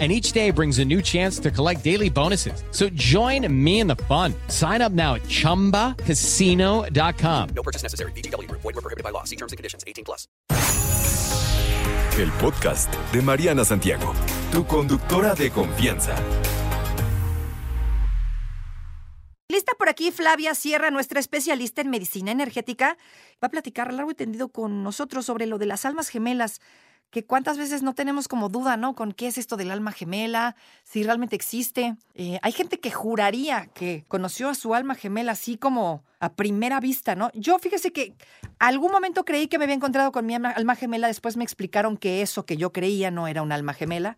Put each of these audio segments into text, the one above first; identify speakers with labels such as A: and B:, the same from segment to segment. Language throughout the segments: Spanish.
A: and each day brings a new chance to collect daily bonuses. So join me in the fun. Sign up now at ChumbaCasino.com.
B: No purchase necessary. BGW. Void were prohibited by law. See terms and conditions. 18 plus.
C: El podcast de Mariana Santiago, tu conductora de confianza.
D: Lista por aquí Flavia Sierra, nuestra especialista en medicina energética, va a platicar largo y tendido con nosotros sobre lo de las almas gemelas que cuántas veces no tenemos como duda, ¿no? Con qué es esto del alma gemela, si realmente existe. Eh, hay gente que juraría que conoció a su alma gemela así como a primera vista, ¿no? Yo fíjese que algún momento creí que me había encontrado con mi alma, gemela, después me explicaron que eso que yo creía no era un alma gemela.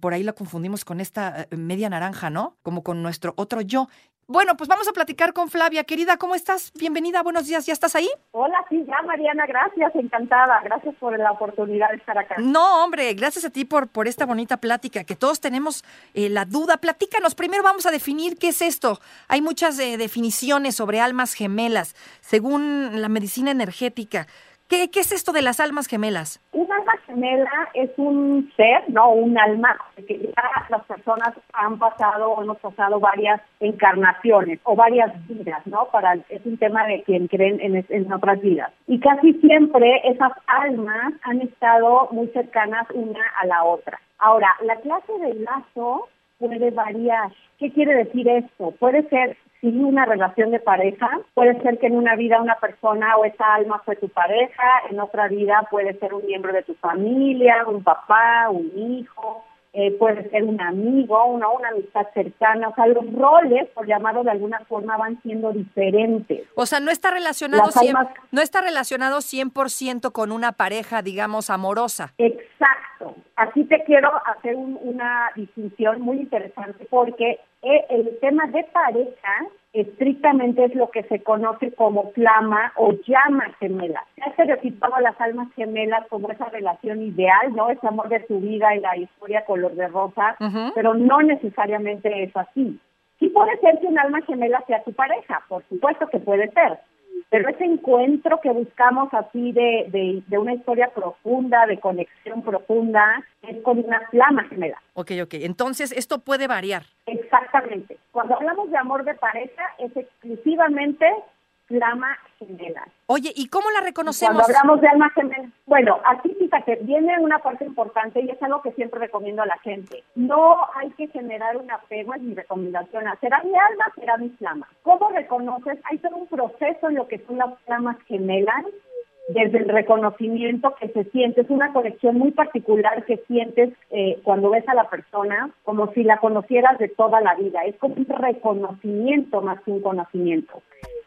D: por ahí la confundimos con esta eh, media naranja, ¿no? Como con nuestro otro yo. Bueno, pues vamos a platicar con Flavia. Querida, ¿cómo estás? Bienvenida, buenos días, ¿ya estás ahí?
E: Hola, sí, ya Mariana, gracias, encantada. Gracias por la oportunidad de estar acá.
D: No, hombre, gracias a ti por, por esta bonita plática, que todos tenemos eh, la duda. Platícanos, primero vamos a definir qué es esto. Hay muchas eh, definiciones sobre almas gemelas, según la medicina energética. ¿Qué, ¿Qué, es esto de las almas gemelas?
E: Un alma gemela es un ser, no un alma, que ya las personas han pasado o hemos pasado varias encarnaciones o varias vidas, ¿no? Para Es un tema de quien creen en, en otras vidas. Y casi siempre esas almas han estado muy cercanas una a la otra. Ahora, la clase de lazo puede variar. ¿Qué quiere decir esto? Puede ser sin una relación de pareja. Puede ser que en una vida una persona o esa alma fue tu pareja, en otra vida puede ser un miembro de tu familia, un papá, un hijo, eh, puede ser un amigo, una, una amistad cercana. O sea, los roles, por llamarlo de alguna forma, van siendo diferentes.
D: O sea, no está relacionado, no está relacionado 100% con una pareja, digamos, amorosa.
E: Exacto. Aquí te quiero hacer una distinción muy interesante porque el tema de pareja estrictamente es lo que se conoce como flama o llama gemela. Se ha estereotipado a las almas gemelas como esa relación ideal, ¿no? Ese amor de tu vida y la historia color de rosa, pero no necesariamente es así. Sí puede ser que un alma gemela sea tu pareja, por supuesto que puede ser, pero ese encuentro que buscamos así de, de, de, una historia profunda, de conexión profunda, es con una flama gemela.
D: Ok, ok. Entonces, esto puede variar.
E: Exactamente. Cuando hablamos de amor de pareja, es exclusivamente flama gemela.
D: Oye, ¿y cómo la reconocemos?
E: Cuando hablamos de alma gemela, bueno, aquí fíjate, viene una parte importante y es algo que siempre recomiendo a la gente. No hay que generar un apego, es mi recomendación. ¿Será mi alma? ¿Será mi flama? ¿Cómo reconoces? Hay todo un proceso en lo que son las flamas gemelas desde el reconocimiento que se siente, es una conexión muy particular que sientes eh, cuando ves a la persona como si la conocieras de toda la vida, es como un reconocimiento más que un conocimiento.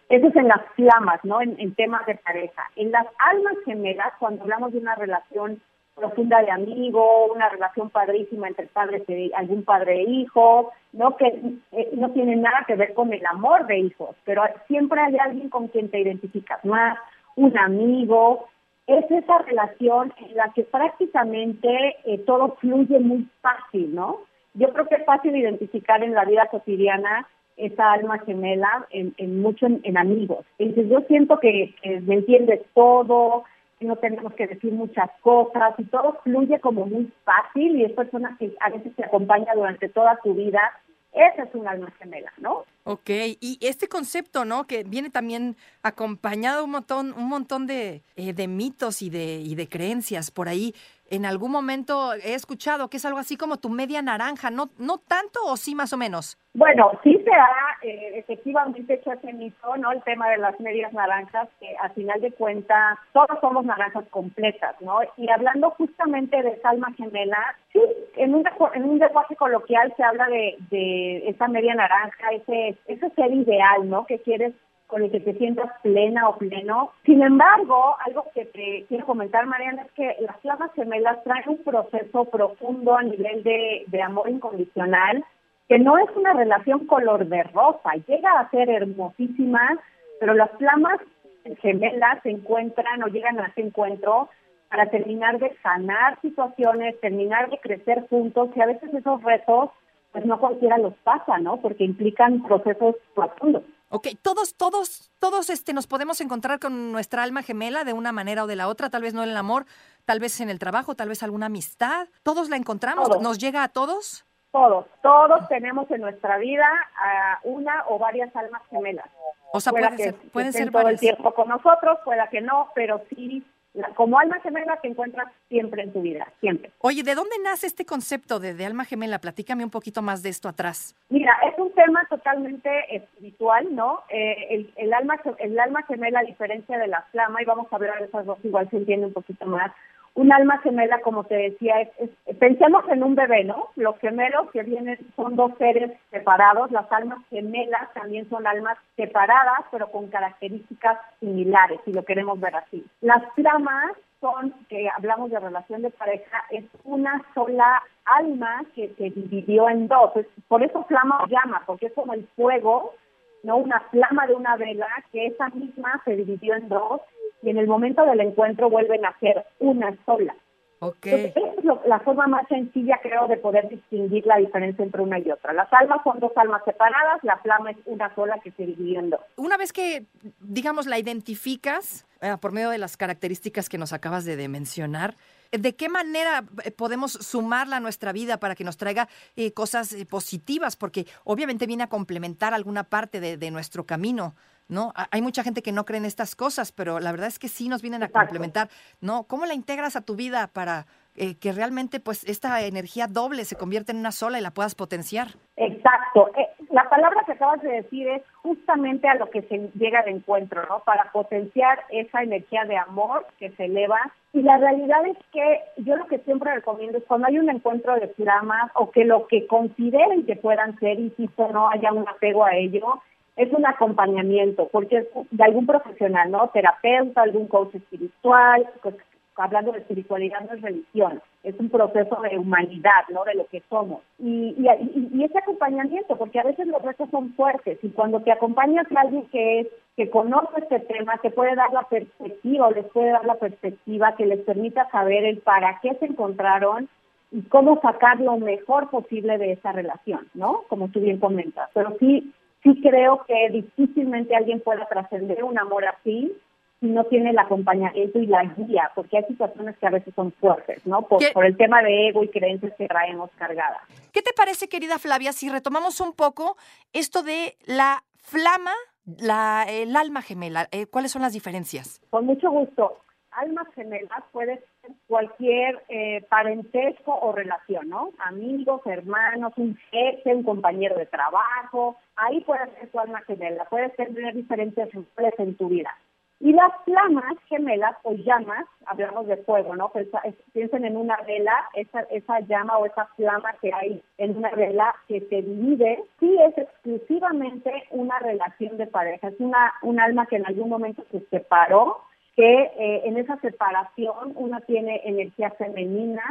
E: Eso es en las flamas, ¿no? En, en temas de pareja. En las almas gemelas, cuando hablamos de una relación profunda de amigo, una relación padrísima entre padres y algún padre e hijo, no que eh, no tiene nada que ver con el amor de hijos, pero siempre hay alguien con quien te identificas más, un amigo, es esa relación en la que prácticamente eh, todo fluye muy fácil, ¿no? Yo creo que es fácil identificar en la vida cotidiana esa alma gemela en, en mucho en, amigos. Entonces yo siento que, que me entiendes todo, que no tenemos que decir muchas cosas y todo fluye como muy fácil y es persona que a veces te acompaña durante toda tu vida esa es un alma gemela, ¿no?
D: Ok, y este concepto, ¿no? Que viene también acompañado un montón, un montón de, eh, de mitos y de, y de creencias por ahí. En algún momento he escuchado que es algo así como tu media naranja, ¿no, no tanto o sí más o menos?
E: Bueno, sí se ha eh, efectivamente hecho ese mito, ¿no? El tema de las medias naranjas, que al final de cuentas todos somos naranjas completas, ¿no? Y hablando justamente de esa alma gemela, sí, en un, en un lenguaje coloquial se habla de, de esa media naranja, ese, ese ser ideal, ¿no? Que quieres con el que te sientas plena o pleno. Sin embargo, algo que te quiero comentar, Mariana, es que las flamas gemelas traen un proceso profundo a nivel de, de amor incondicional que no es una relación color de rosa, llega a ser hermosísima, pero las flamas gemelas se encuentran o llegan a ese encuentro para terminar de sanar situaciones, terminar de crecer juntos y a veces esos retos pues no cualquiera los pasa, ¿no? Porque implican procesos profundos.
D: Ok, todos, todos, todos este, nos podemos encontrar con nuestra alma gemela de una manera o de la otra, tal vez no en el amor, tal vez en el trabajo, tal vez alguna amistad. ¿Todos la encontramos?
E: Todos.
D: ¿Nos llega a todos?
E: Todos, todos tenemos en nuestra vida a una o varias almas gemelas.
D: O sea,
E: pueda
D: puede
E: que
D: ser- ser
E: todo
D: varias.
E: el tiempo con nosotros, pueda que no, pero sí, como alma gemela te encuentras siempre en tu vida, siempre.
D: Oye, ¿de dónde nace este concepto de, de alma gemela? Platícame un poquito más de esto atrás.
E: Mira, es un tema totalmente espiritual, ¿no? Eh, el, el alma el alma gemela, a diferencia de la flama, y vamos a hablar de esas dos, igual se entiende un poquito más. Un alma gemela, como te decía, pensemos en un bebé, ¿no? Los gemelos que vienen son dos seres separados. Las almas gemelas también son almas separadas, pero con características similares, si lo queremos ver así. Las flamas son, que hablamos de relación de pareja, es una sola alma que se dividió en dos. Por eso flama o llama, porque es como el fuego, ¿no? Una flama de una vela, que esa misma se dividió en dos y en el momento del encuentro vuelven a ser una sola.
D: Ok.
E: Entonces, esa es lo- la forma más sencilla, creo, de poder distinguir la diferencia entre una y otra. Las almas son dos almas separadas, la flama es una sola que se dividió en dos.
D: Una vez que, digamos, la identificas eh, por medio de las características que nos acabas de, de mencionar, ¿de qué manera eh, podemos sumarla a nuestra vida para que nos traiga eh, cosas eh, positivas? Porque obviamente viene a complementar alguna parte de, de nuestro camino, ¿no? Ha- Hay mucha gente que no cree en estas cosas, pero la verdad es que sí nos vienen a
E: Exacto.
D: complementar, ¿no? ¿Cómo la integras a tu vida para eh, que realmente, pues, esta energía doble se convierta en una sola y la puedas potenciar?
E: Exacto. Eh, la palabra que acabas de decir es justamente a lo que se llega al encuentro, ¿no? Para potenciar esa energía de amor que se eleva. Y la realidad es que yo lo que siempre recomiendo es cuando hay un encuentro de flamas o que lo que consideren que puedan ser, insisto, no haya un apego a ello, es un acompañamiento, porque es de algún profesional, ¿no? Terapeuta, algún coach espiritual, pues, hablando de espiritualidad no es religión, es un proceso de humanidad, ¿no? De lo que somos. Y, y, y- ese acompañamiento, porque a veces los retos son fuertes y cuando te acompañas a alguien que es que conoce este tema, que puede dar la perspectiva o les puede dar la perspectiva que les permita saber el para qué se encontraron y cómo sacar lo mejor posible de esa relación, ¿no? Como tú bien comentas. Pero sí, sí creo que difícilmente alguien pueda trascender un amor así si no tiene el acompañamiento y la guía, porque hay situaciones que a veces son fuertes, ¿no? Por, el tema de ego y creencias que traemos cargadas.
D: ¿Qué te parece, querida Flavia, si retomamos un poco esto de la flama, la, el alma gemela? Eh, ¿Cuáles son las diferencias?
E: Con mucho gusto. Almas gemelas puede cualquier eh, parentesco o relación, ¿no? Amigos, hermanos, un jefe, un compañero de trabajo. Ahí puede ser tu alma gemela. Puedes tener diferentes roles en tu vida. Y las flamas gemelas o llamas, hablamos de fuego, ¿no? Pensa- es- piensen en una vela, esa, esa llama o esa flama que hay en una vela que se divide, sí es exclusivamente una relación de pareja, es una, un alma que en algún momento se separó, que eh, en esa separación uno tiene energía femenina,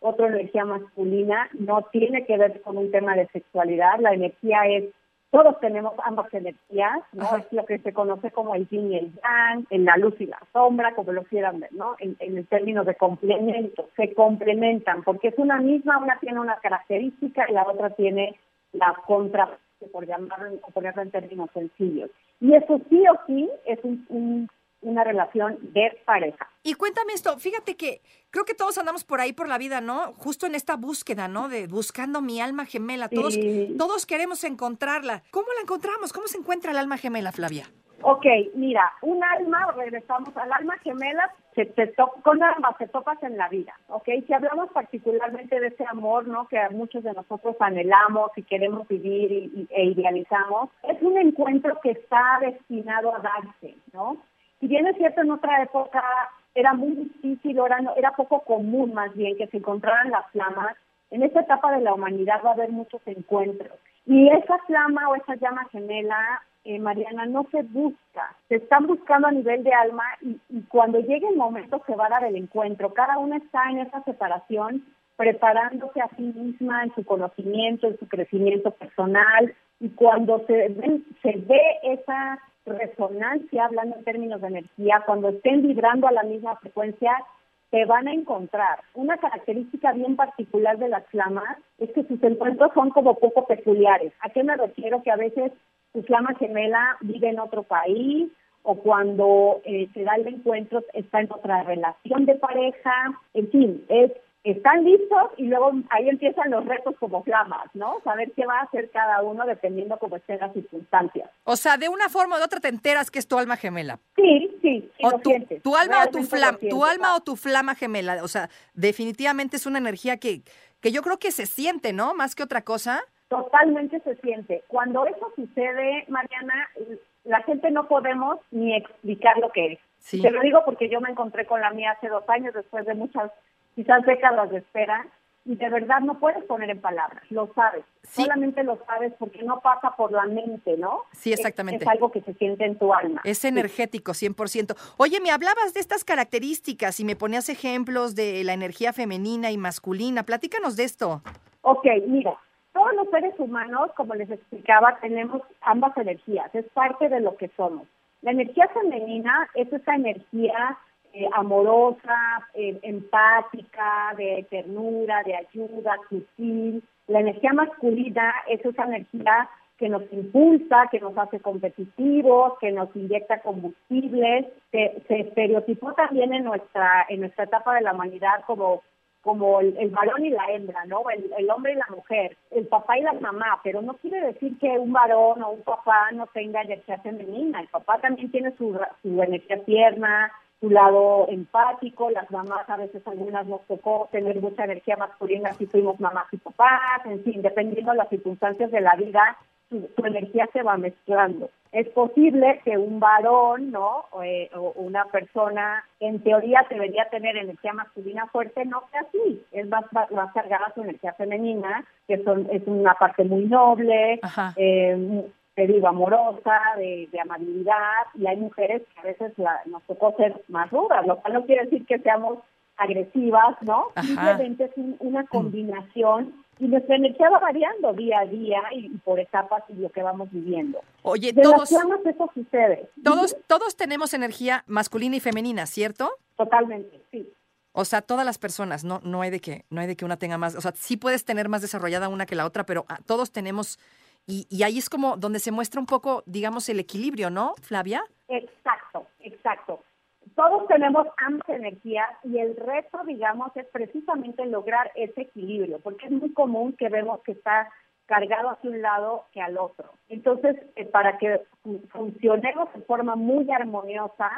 E: otra energía masculina, no tiene que ver con un tema de sexualidad, la energía es todos tenemos ambas energías, ¿no?
D: Ajá.
E: Es lo que se conoce como el yin y el yang, en la luz y la sombra, como lo quieran ver, ¿no? En, en el término de complemento, se complementan, porque es una misma, una tiene una característica y la otra tiene la contra, por llamarlo, o ponerlo en términos sencillos. Y eso sí o sí es un- un- una relación de pareja.
D: Y cuéntame esto, fíjate que creo que todos andamos por ahí por la vida, ¿no? Justo en esta búsqueda, ¿no? De buscando mi alma gemela. Todos,
E: Sí.
D: todos queremos encontrarla. ¿Cómo la encontramos? ¿Cómo se encuentra el alma gemela, Flavia?
E: Ok, mira, un alma, regresamos al alma gemela, se te to- con ambas te topas en la vida, ok. Si hablamos particularmente de ese amor, ¿no? Que a muchos de nosotros anhelamos y queremos vivir y, y- e idealizamos, es un encuentro que está destinado a darse, ¿no? Si bien es cierto, en otra época era muy difícil, era, era poco común más bien que se encontraran las flamas, en esta etapa de la humanidad va a haber muchos encuentros. Y esa flama o esa llama gemela, eh, Mariana, no se busca, se están buscando a nivel de alma y, y cuando llegue el momento se va a dar el encuentro. Cada una está en esa separación preparándose a sí misma en su conocimiento, en su crecimiento personal y cuando se ve, se ve esa resonancia, hablando en términos de energía, cuando estén vibrando a la misma frecuencia, se van a encontrar. Una característica bien particular de las flamas es que sus encuentros son como poco peculiares. ¿A qué me refiero? Que a veces su flama gemela vive en otro país o cuando eh, se da el encuentro está en otra relación de pareja, en fin, es están listos y luego ahí empiezan los retos como flamas, ¿no? Saber qué va a hacer cada uno dependiendo cómo estén las circunstancias.
D: O sea, de una forma o de otra te enteras que es tu alma gemela.
E: Sí, sí, sí
D: o
E: lo
D: tu,
E: sientes.
D: tu alma o tu flama, tu alma o tu flama gemela, o sea, definitivamente es una energía que que yo creo que se siente, ¿no? Más que otra cosa.
E: Totalmente se siente. Cuando eso sucede, Mariana, la gente no podemos ni explicar lo que es.
D: Sí.
E: Te lo digo porque yo me encontré con la mía hace dos años, después de muchas, quizás décadas de espera, y de verdad no puedes poner en palabras, lo sabes.
D: Sí.
E: Solamente lo sabes porque no pasa por la mente, ¿no?
D: Sí,
E: Es-
D: exactamente.
E: Es, algo que se siente en tu alma.
D: Es energético, 100%. Oye, me hablabas de estas características y me ponías ejemplos de la energía femenina y masculina. Platícanos de esto.
E: Ok, mira, todos los seres humanos, como les explicaba, tenemos ambas energías, es parte de lo que somos. La energía femenina es esa energía eh, amorosa, eh, empática, de ternura, de ayuda, sutil. La energía masculina es esa energía que nos impulsa, que nos hace competitivos, que nos inyecta combustibles. Se, se estereotipó también en nuestra en nuestra etapa de la humanidad como como el, el varón y la hembra, ¿no? El, el hombre y la mujer, el papá y la mamá, pero no quiere decir que un varón o un papá no tenga energía femenina. El papá también tiene su, su energía tierna, su lado empático. Las mamás a veces algunas nos tocó tener mucha energía masculina si fuimos mamás y papás, en fin, dependiendo de las circunstancias de la vida, su, su energía se va mezclando. Es posible que un varón, ¿no? O, eh, o una persona, en teoría, debería tener energía masculina fuerte, no sea así. Es más, más, más cargada su energía femenina, que son, es una parte muy noble, eh, te digo, amorosa, de, de amabilidad, y hay mujeres que a veces la- nos tocó ser más rudas, lo cual no quiere decir que seamos agresivas, ¿no?
D: Ajá.
E: Simplemente es un- una combinación y nuestra energía va variando día a día y, y por etapas y lo que vamos viviendo.
D: Oye,
E: De
D: todos,
E: las flamas eso sucede.
D: todos, todos tenemos energía masculina y femenina, ¿cierto?
E: Totalmente, sí.
D: O sea, todas las personas, no, no hay de que, no hay de que una tenga más, o sea, sí puedes tener más desarrollada una que la otra, pero ah, todos tenemos, y, y ahí es como donde se muestra un poco, digamos, el equilibrio, ¿no, Flavia?
E: Exacto, exacto. Todos tenemos ambas energías y el reto, digamos, es precisamente lograr ese equilibrio, porque es muy común que vemos que está cargado hacia un lado que al otro. Entonces, eh, para que fu- funcionemos de forma muy armoniosa,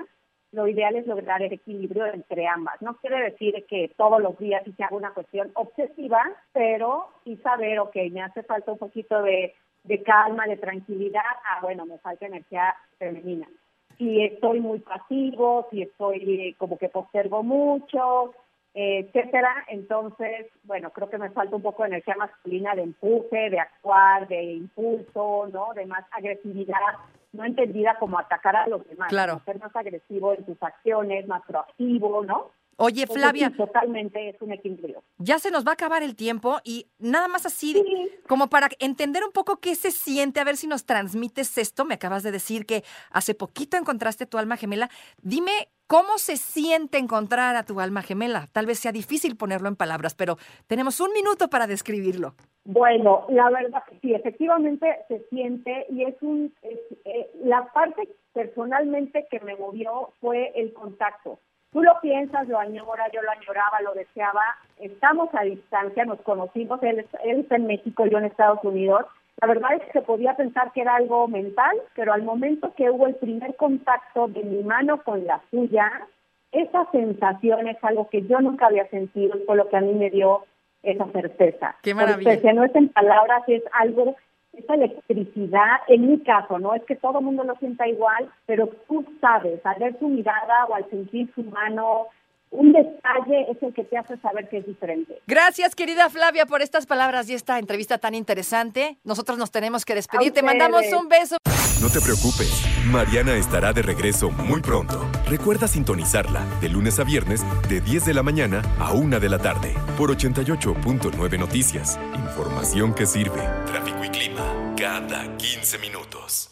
E: lo ideal es lograr el equilibrio entre ambas. No quiere decir que todos los días se haga una cuestión obsesiva, pero sí saber, ok, me hace falta un poquito de, de calma, de tranquilidad, ah, bueno, me falta energía femenina si estoy muy pasivo, si estoy eh, como que postergo mucho, eh, etcétera. Entonces, bueno, creo que me falta un poco de energía masculina de empuje, de actuar, de impulso, ¿no? De más agresividad, no entendida como atacar a los demás,
D: Claro.
E: ser más agresivo en tus acciones, más proactivo, ¿no?
D: Oye,
E: Entonces,
D: Flavia,
E: sí, totalmente es un equilibrio.
D: ya se nos va a acabar el tiempo y nada más así,
E: Sí.
D: como para entender un poco qué se siente, a ver si nos transmites esto. Me acabas de decir que hace poquito encontraste tu alma gemela. Dime cómo se siente encontrar a tu alma gemela. Tal vez sea difícil ponerlo en palabras, pero tenemos un minuto para describirlo.
E: Bueno, la verdad, sí, efectivamente se siente y es un, es, eh, la parte personalmente que me movió fue el contacto. Tú lo piensas, lo añora, yo lo añoraba, lo deseaba, estamos a distancia, nos conocimos, él, es- él está en México, yo en Estados Unidos. La verdad es que se podía pensar que era algo mental, pero al momento que hubo el primer contacto de mi mano con la suya, esa sensación es algo que yo nunca había sentido y fue lo que a mí me dio esa certeza.
D: Qué maravilla.
E: especie, no es en palabras, es algo, esa electricidad, en mi caso, no es que todo el mundo lo sienta igual, pero tú sabes, al ver su mirada o al sentir su mano, un detalle es el que te hace saber que es diferente.
D: Gracias, querida Flavia, por estas palabras y esta entrevista tan interesante. Nosotros nos tenemos que despedir.
E: A
D: Te mandamos un beso.
C: No te preocupes, Mariana estará de regreso muy pronto. Recuerda sintonizarla de lunes a viernes de 10 de la mañana a 1 de la tarde por 88.9 Noticias. Información que sirve. Tráfico y clima cada 15 minutos.